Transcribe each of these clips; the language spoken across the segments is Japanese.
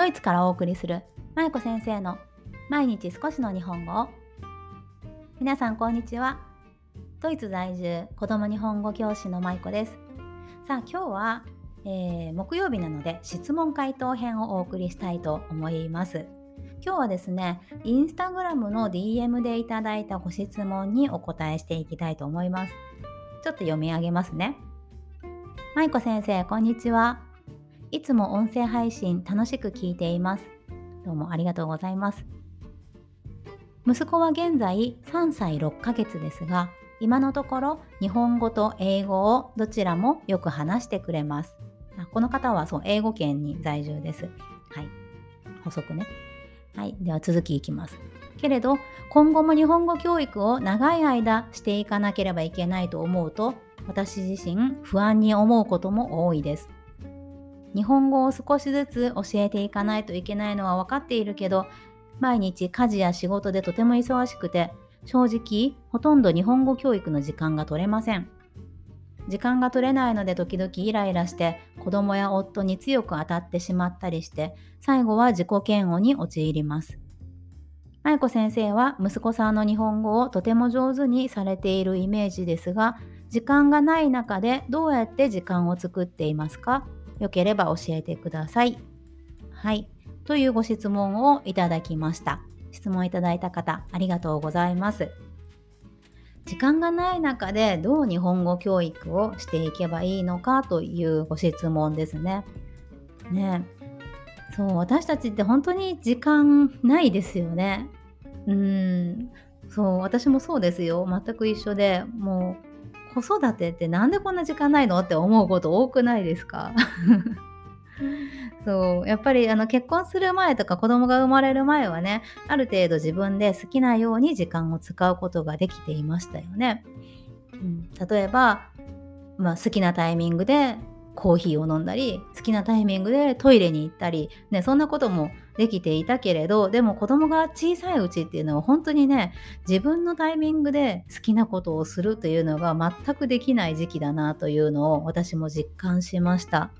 ドイツからお送りするまいこ先生の毎日少しの日本語。皆さんこんにちは。ドイツ在住子供日本語教師のまいこです。さあ今日は、えー、木曜日なので質問回答編をお送りしたいと思います。今日はですねインスタグラムの DM でいただいたご質問にお答えしていきたいと思います。ちょっと読み上げますね。まいこ先生こんにちは。いつも音声配信楽しく聞いています。どうもありがとうございます。息子は現在3歳6ヶ月ですが、今のところ日本語と英語をどちらもよく話してくれます。この方はそう英語圏に在住です。はい。補足ね。はい。では続きいきます。けれど、今後も日本語教育を長い間していかなければいけないと思うと、私自身不安に思うことも多いです。日本語を少しずつ教えていかないといけないのは分かっているけど毎日家事や仕事でとても忙しくて正直ほとんど日本語教育の時間が取れません。時間が取れないので時々イライラして子供や夫に強く当たってしまったりして最後は自己嫌悪に陥ります。舞子先生は息子さんの日本語をとても上手にされているイメージですが時間がない中でどうやって時間を作っていますか？よければ教えてください。はい。というご質問をいただきました。質問いただいた方、ありがとうございます。時間がない中でどう日本語教育をしていけばいいのかというご質問ですね。ねそう私たちって本当に時間ないですよね。うんそう私もそうですよ全く一緒でもう子育てってなんでこんな時間ないのって思うこと多くないですか？そうやっぱりあの結婚する前とか子供が生まれる前はねある程度自分で好きなように時間を使うことができていましたよね。うん、例えば、まあ、好きなタイミングでコーヒーを飲んだり好きなタイミングでトイレに行ったり、ね、そんなこともできていたけれどでも子供が小さいうちっていうのは本当にね自分のタイミングで好きなことをするというのが全くできない時期だなというのを私も実感しました。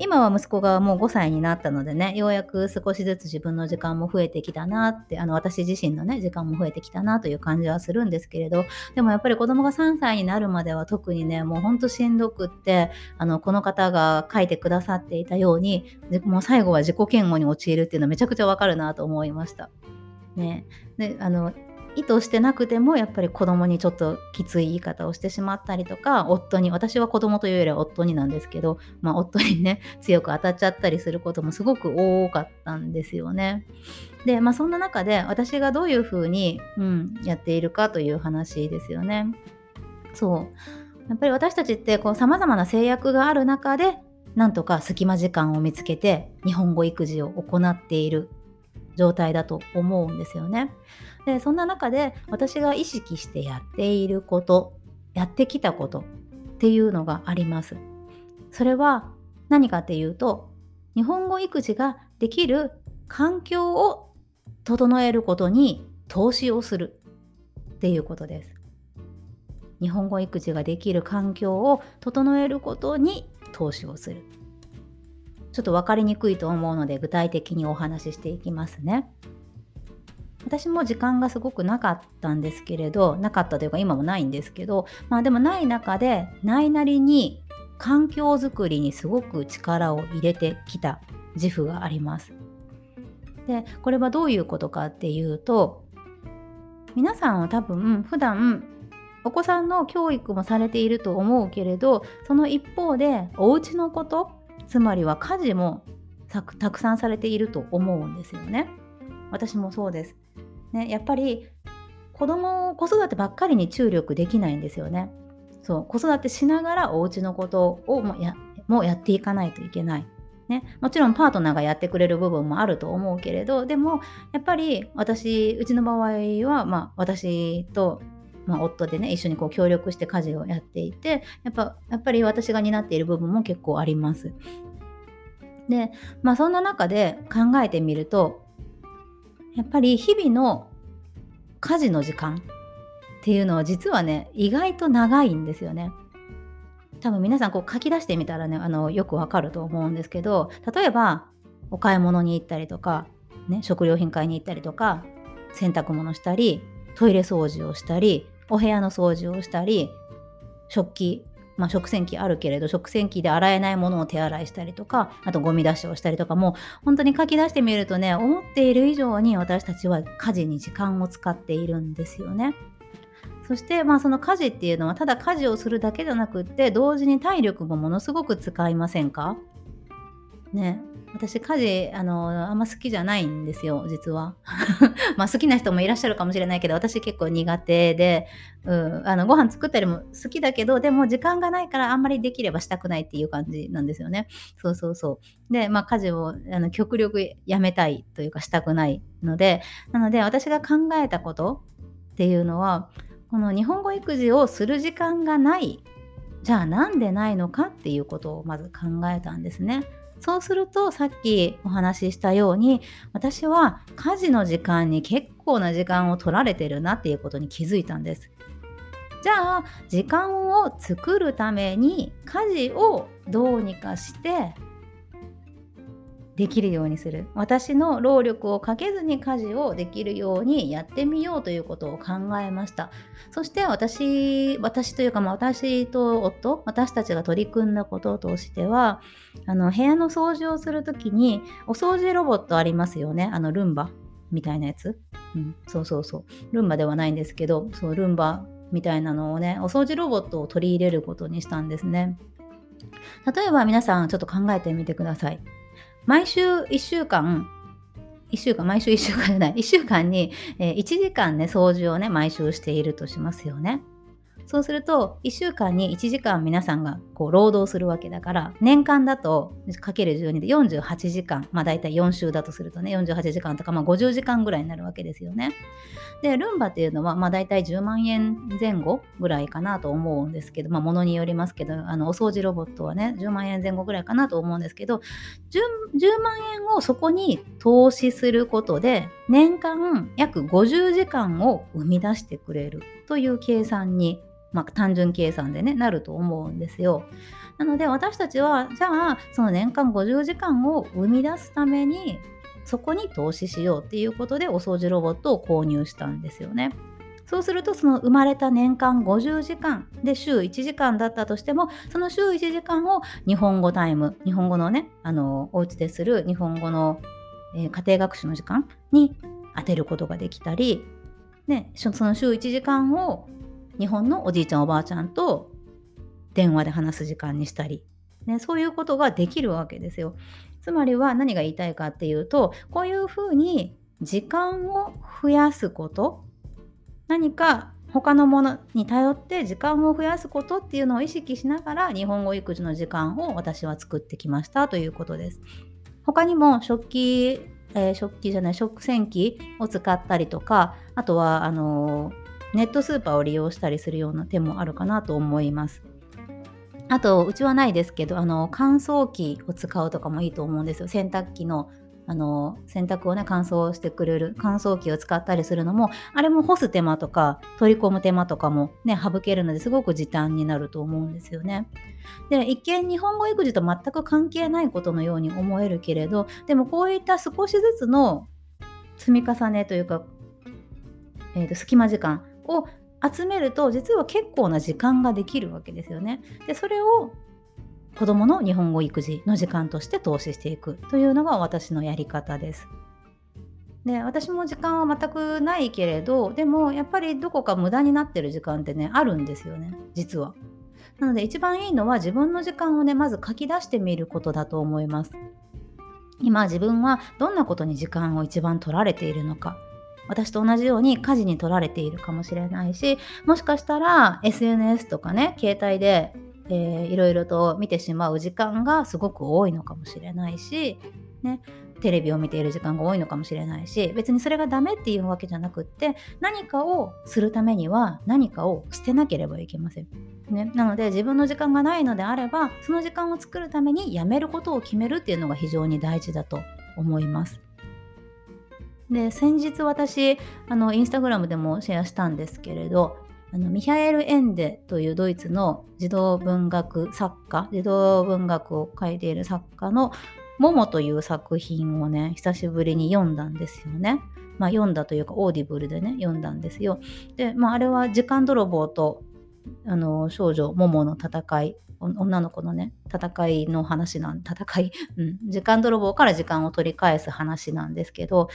今は息子がもう5歳になったのでね、ようやく少しずつ自分の時間も増えてきたなって、あの私自身のね、時間も増えてきたなという感じはするんですけれど、でもやっぱり子供が3歳になるまでは特にね、もうほんとしんどくって、あの、この方が書いてくださっていたように、もう最後は自己嫌悪に陥るっていうのはめちゃくちゃわかるなと思いました。ね。で、あの、意図してなくてもやっぱり子供にちょっときつい言い方をしてしまったりとか夫に私は子供というよりは夫になんですけど、まあ、夫にね強く当たっちゃったりすることもすごく多かったんですよね。で、まあ、そんな中で私がどういうふうに、うん、やっているかという話ですよね。そうやっぱり私たちってさまざまな制約がある中でなんとか隙間時間を見つけて日本語育児を行っている状態だと思うんですよね。でそんな中で私が意識してやっていることやってきたことっていうのがあります。それは何かっていうと日本語育児ができる環境を整えることに投資をするっていうことです。日本語育児ができる環境を整えることに投資をする。ちょっと分かりにくいと思うので具体的にお話ししていきますね。私も時間がすごくなかったんですけれどなかったというか今もないんですけどまあでもない中でないなりに環境づくりにすごく力を入れてきた自負があります。でこれはどういうことかっていうと皆さんは多分普段お子さんの教育もされていると思うけれどその一方でお家のことつまりは家事もたくさんされていると思うんですよね。私もそうです。ね、やっぱり子供子育てばっかりに注力できないんですよね。そう子育てしながらお家のことをもやもやっていかないといけない。ね、もちろんパートナーがやってくれる部分もあると思うけれどでもやっぱり私うちの場合は、まあ、私と、まあ、夫でね一緒にこう協力して家事をやっていてやっぱやっぱり私が担っている部分も結構あります。でまあそんな中で考えてみるとやっぱり日々の家事の時間っていうのは実はね意外と長いんですよね。多分皆さんこう書き出してみたらねあのよくわかると思うんですけど例えばお買い物に行ったりとか、ね、食料品買いに行ったりとか洗濯物したりトイレ掃除をしたりお部屋の掃除をしたり食器まあ、食洗機あるけれど食洗機で洗えないものを手洗いしたりとかあとゴミ出しをしたりとかも本当に書き出してみるとね思っている以上に私たちは家事に時間を使っているんですよね。そしてまあその家事っていうのはただ家事をするだけじゃなくって同時に体力もものすごく使いませんか？ね私家事あのあんま好きじゃないんですよ実は。まあ好きな人もいらっしゃるかもしれないけど私結構苦手で、うん、あのご飯作ったりも好きだけどでも時間がないからあんまりできればしたくないっていう感じなんですよね。そうそうそう。でまあ家事をあの極力やめたいというかしたくないのでなので私が考えたことっていうのはこの日本語育児をする時間がないじゃあなんでないのかっていうことをまず考えたんですね。そうするとさっきお話ししたように私は家事の時間に結構な時間を取られてるなっていうことに気づいたんです。じゃあ時間を作るために家事をどうにかしてできるようにする。私の労力をかけずに家事をできるようにやってみようということを考えました。そして私私というか、まあ、私と夫私たちが取り組んだこととしてはあの部屋の掃除をする時にお掃除ロボットありますよね。あのルンバみたいなやつ、うん、そうそうそう。ルンバではないんですけどそうルンバみたいなのをねお掃除ロボットを取り入れることにしたんですね。例えば皆さんちょっと考えてみてください。毎週1週間、1週間、毎週1週間じゃない、1週間に、1時間ね、掃除をね、毎週しているとしますよね。そうすると1週間に1時間皆さんがこう労働するわけだから年間だとかける12で48時間まあ大体4週だとするとね48時間とかまあ50時間ぐらいになるわけですよね。でルンバっていうのはまあ大体10万円前後ぐらいかなと思うんですけどまあものによりますけどあのお掃除ロボットはね10万円前後ぐらいかなと思うんですけど 10, 10万円をそこに投資することで年間約50時間を生み出してくれるという計算にまあ、単純計算でねなると思うんですよ。なので私たちはじゃあその年間50時間を生み出すためにそこに投資しようっていうことでお掃除ロボットを購入したんですよね。そうするとその生まれた年間50時間で週1時間だったとしてもその週1時間を日本語タイム日本語のねあのお家でする日本語の、えー、家庭学習の時間に当てることができたり、ね、その週1時間を日本のおじいちゃんおばあちゃんと電話で話す時間にしたり、ね、そういうことができるわけですよ。つまりは何が言いたいかっていうとこういうふうに時間を増やすこと何か他のものに頼って時間を増やすことっていうのを意識しながら日本語育児の時間を私は作ってきましたということです。他にも食器、えー、食器じゃない食洗機を使ったりとかあとはあのーネットスーパーを利用したりするような手もあるかなと思います。あと、うちはないですけど、あの、乾燥機を使うとかもいいと思うんですよ。洗濯機の、あの、洗濯をね、乾燥してくれる乾燥機を使ったりするのも、あれも干す手間とか、取り込む手間とかもね、省けるのですごく時短になると思うんですよね。で、一見日本語育児と全く関係ないことのように思えるけれど、でもこういった少しずつの積み重ねというか、えーと隙間時間を集めると実は結構な時間ができるわけですよね。でそれを子どもの日本語育児の時間として投資していくというのが私のやり方です。で私も時間は全くないけれどでもやっぱりどこか無駄になってる時間ってねあるんですよね実は。なので一番いいのは自分の時間をねまず書き出してみることだと思います。今自分はどんなことに時間を一番取られているのか私と同じように家事に取られているかもしれないしもしかしたら SNS とかね携帯で、えー、いろいろと見てしまう時間がすごく多いのかもしれないし、ね、テレビを見ている時間が多いのかもしれないし別にそれがダメっていうわけじゃなくって何かをするためには何かを捨てなければいけません。ね、なので自分の時間がないのであればその時間を作るためにやめることを決めるっていうのが非常に大事だと思います。で先日私あのインスタグラムでもシェアしたんですけれどあのミハエル・エンデというドイツの児童文学作家児童文学を書いている作家のモモという作品をね、久しぶりに読んだんですよね。まあ、読んだというか、 Audible でね、読んだんですよ。で、まあ、あれは時間泥棒とあの少女モモの戦い女の子のね戦いの話なん戦い、うん、時間泥棒から時間を取り返す話なんですけど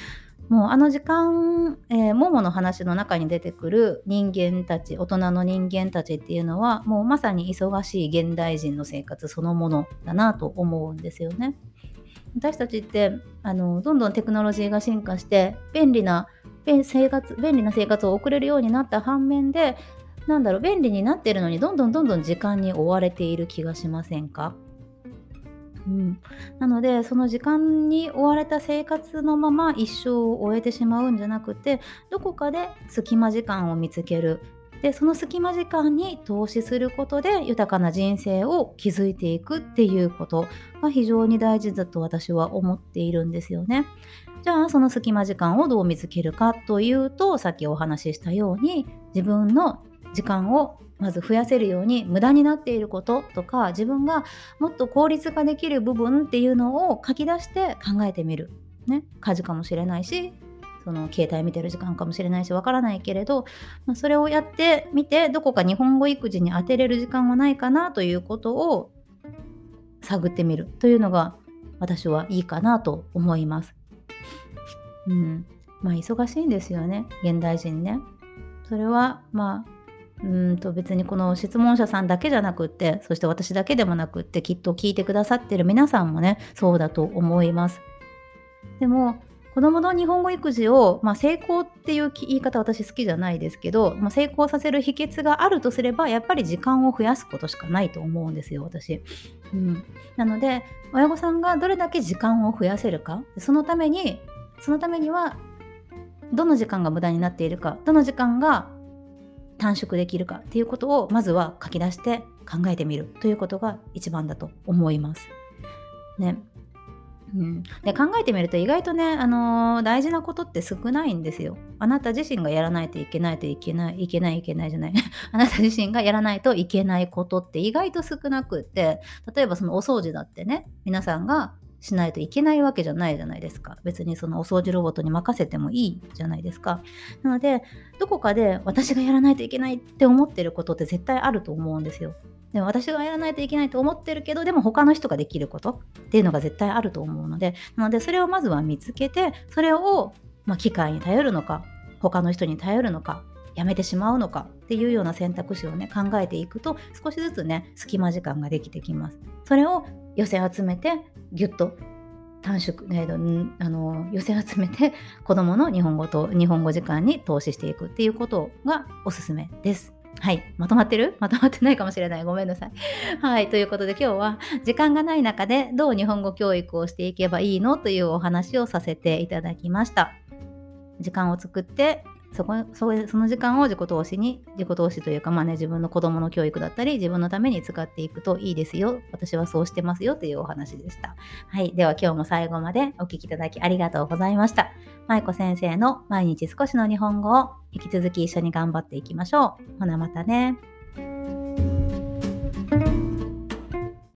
もうあの時間、えー、モモの話の中に出てくる人間たち大人の人間たちっていうのはもうまさに忙しい現代人の生活そのものだなと思うんですよね。私たちってあのどんどんテクノロジーが進化して便利な生活便利な生活を送れるようになった反面でなんだろう便利になってるのにどんどんどんどん時間に追われている気がしませんか？うん、なのでその時間に追われた生活のまま一生を終えてしまうんじゃなくてどこかで隙間時間を見つける。でその隙間時間に投資することで豊かな人生を築いていくっていうこと。が非常に大事だと私は思っているんですよね。じゃあその隙間時間をどう見つけるかというとさっきお話ししたように自分の時間をまず増やせるように無駄になっていることとか自分がもっと効率化できる部分っていうのを書き出して考えてみる。ね、家事かもしれないしその携帯見てる時間かもしれないしわからないけれど、まあ、それをやってみてどこか日本語育児に当てれる時間はないかなということを探ってみるというのが私はいいかなと思います。うん、まあ忙しいんですよね現代人ね。それはまあうんと別にこの質問者さんだけじゃなくってそして私だけでもなくってきっと聞いてくださってる皆さんもねそうだと思います。でも子供の日本語育児を、まあ、成功っていう言い方私好きじゃないですけど、まあ、成功させる秘訣があるとすればやっぱり時間を増やすことしかないと思うんですよ私、うん、なので親御さんがどれだけ時間を増やせるかそのためにそのためにはどの時間が無駄になっているかどの時間が短縮できるかっていうことをまずは書き出して考えてみるということが一番だと思います。ね。うん、で考えてみると意外とね、あのー、大事なことって少ないんですよ。あなた自身がやらないといけないといけないいけないいけないじゃない あなた自身がやらないといけないことって意外と少なくって例えばそのお掃除だってね皆さんがしないといけないわけじゃないじゃないですか。別にそのお掃除ロボットに任せてもいいじゃないですか。なので、どこかで私がやらないといけないって思ってることって絶対あると思うんですよ。でも私がやらないといけないと思ってるけど、でも他の人ができることっていうのが絶対あると思うので、なのでそれをまずは見つけて、それを、ま、機械に頼るのか、他の人に頼るのか、やめてしまうのかっていうような選択肢をね考えていくと少しずつね隙間時間ができてきます。それを寄せ集めてギュッと短縮、えー、あの寄せ集めて 子どもの日本語と日本語時間に投資していくっていうことがおすすめです。はい。まとまってる？まとまってないかもしれない。ごめんなさい。はい。ということで今日は時間がない中でどう日本語教育をしていけばいいの？というお話をさせていただきました。時間を作ってそこそその時間を自己投資に自己投資というかまあね自分の子供の教育だったり自分のために使っていくといいですよ。私はそうしてますよというお話でした。はい。では今日も最後までお聴きいただきありがとうございました。舞子先生の毎日少しの日本語を引き続き一緒に頑張っていきましょう。ほなまたね。